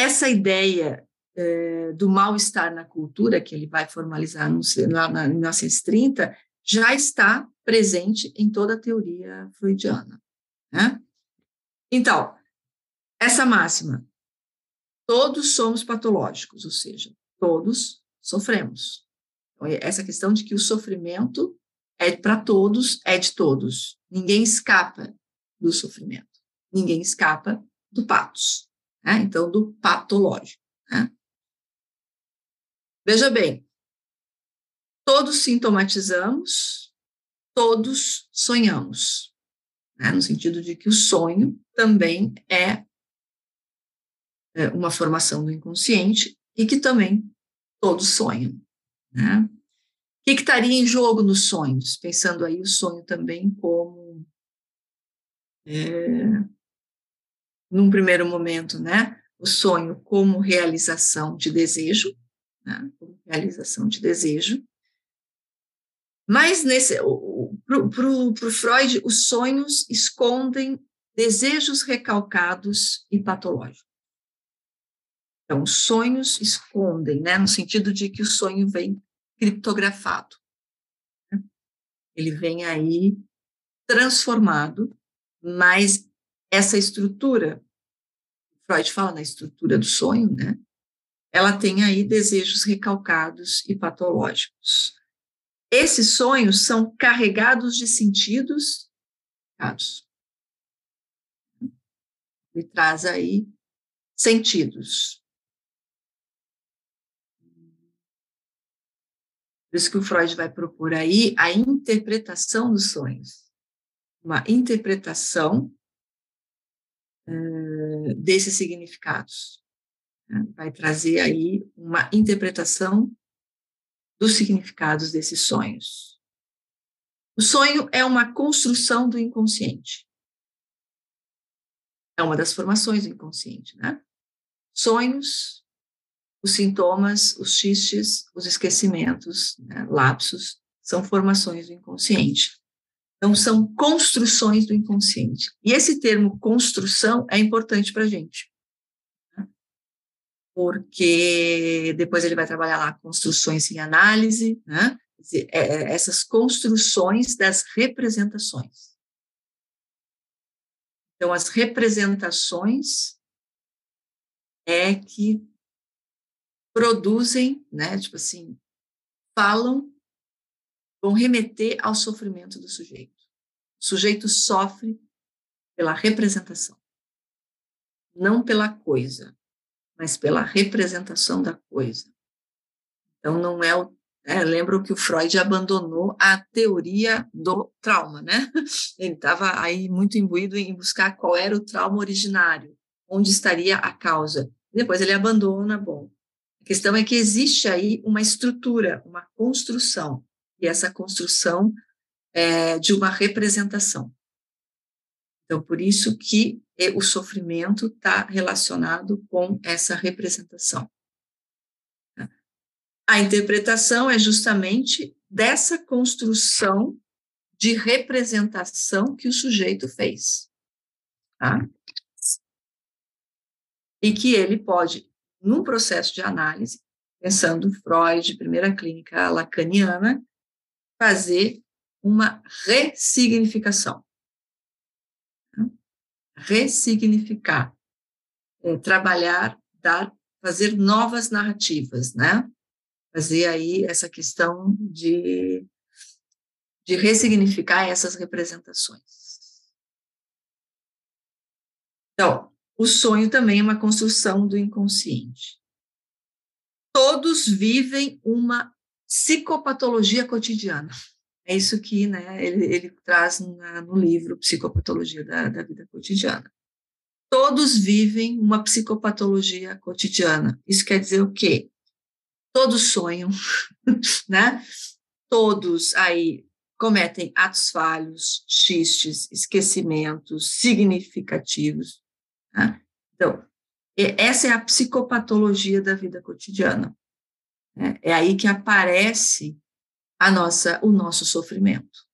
essa ideia é, do mal-estar na cultura, que ele vai formalizar no, lá na, em 1930, já está presente em toda a teoria freudiana. Né? Então, essa máxima, todos somos patológicos, ou seja, todos sofremos. Então, essa questão de que o sofrimento é para todos, é de todos. Ninguém escapa do sofrimento. Ninguém escapa do patos. Né? Então, do patológico. Né? Veja bem, todos sintomatizamos, todos sonhamos, né? no sentido de que o sonho também é, é uma formação do inconsciente e que também todos sonham. Né? O que, estaria em jogo nos sonhos? Pensando aí o sonho também como, é, num primeiro momento, né? o sonho como realização de desejo, né? como realização de desejo. Mas para o Freud, os sonhos escondem desejos recalcados e patológicos. Então, os sonhos escondem, né, no sentido de que o sonho vem criptografado. Né? Ele vem aí transformado, mas essa estrutura, Freud fala na estrutura do sonho, né? Ela tem aí desejos recalcados e patológicos. Esses sonhos são carregados de sentidos. Ele traz aí sentidos. Por isso que o Freud vai propor aí a interpretação dos sonhos. Uma interpretação uh, desses significados. Né? Vai trazer aí uma interpretação dos significados desses sonhos. O sonho é uma construção do inconsciente. É uma das formações do inconsciente, né? Sonhos os sintomas, os xistes, os esquecimentos, né, lapsos, são formações do inconsciente. Então, são construções do inconsciente. E esse termo construção é importante para a gente. Porque depois ele vai trabalhar lá construções em análise, né? É, é, essas construções das representações. Então, as representações é que produzem, né, tipo assim, falam, vão remeter ao sofrimento do sujeito. O sujeito sofre pela representação, não pela coisa, mas pela representação da coisa. Então, não é o. É, lembro que o Freud abandonou a teoria do trauma, né? Ele estava aí muito imbuído em buscar qual era o trauma originário, onde estaria a causa. Depois ele abandona, bom, a questão é que existe aí uma estrutura, uma construção, e essa construção é de uma representação. Então, por isso que o sofrimento está relacionado com essa representação. A interpretação é justamente dessa construção de representação que o sujeito fez. Tá? E que ele pode num processo de análise, pensando Freud, primeira clínica lacaniana, fazer uma ressignificação. Ressignificar, é, trabalhar, dar, fazer novas narrativas, né? Fazer aí essa questão de, de ressignificar essas representações. Então, o sonho também é uma construção do inconsciente. Todos vivem uma psicopatologia cotidiana. É isso que né, ele, ele traz na, no livro Psicopatologia da, da Vida Cotidiana. Todos vivem uma psicopatologia cotidiana. Isso quer dizer o quê? Todos sonham, né? Todos aí cometem atos falhos, xistes, esquecimentos significativos, Tá? Então, essa é a psicopatologia da vida cotidiana. Né? É aí que aparece a nossa, o nosso sofrimento.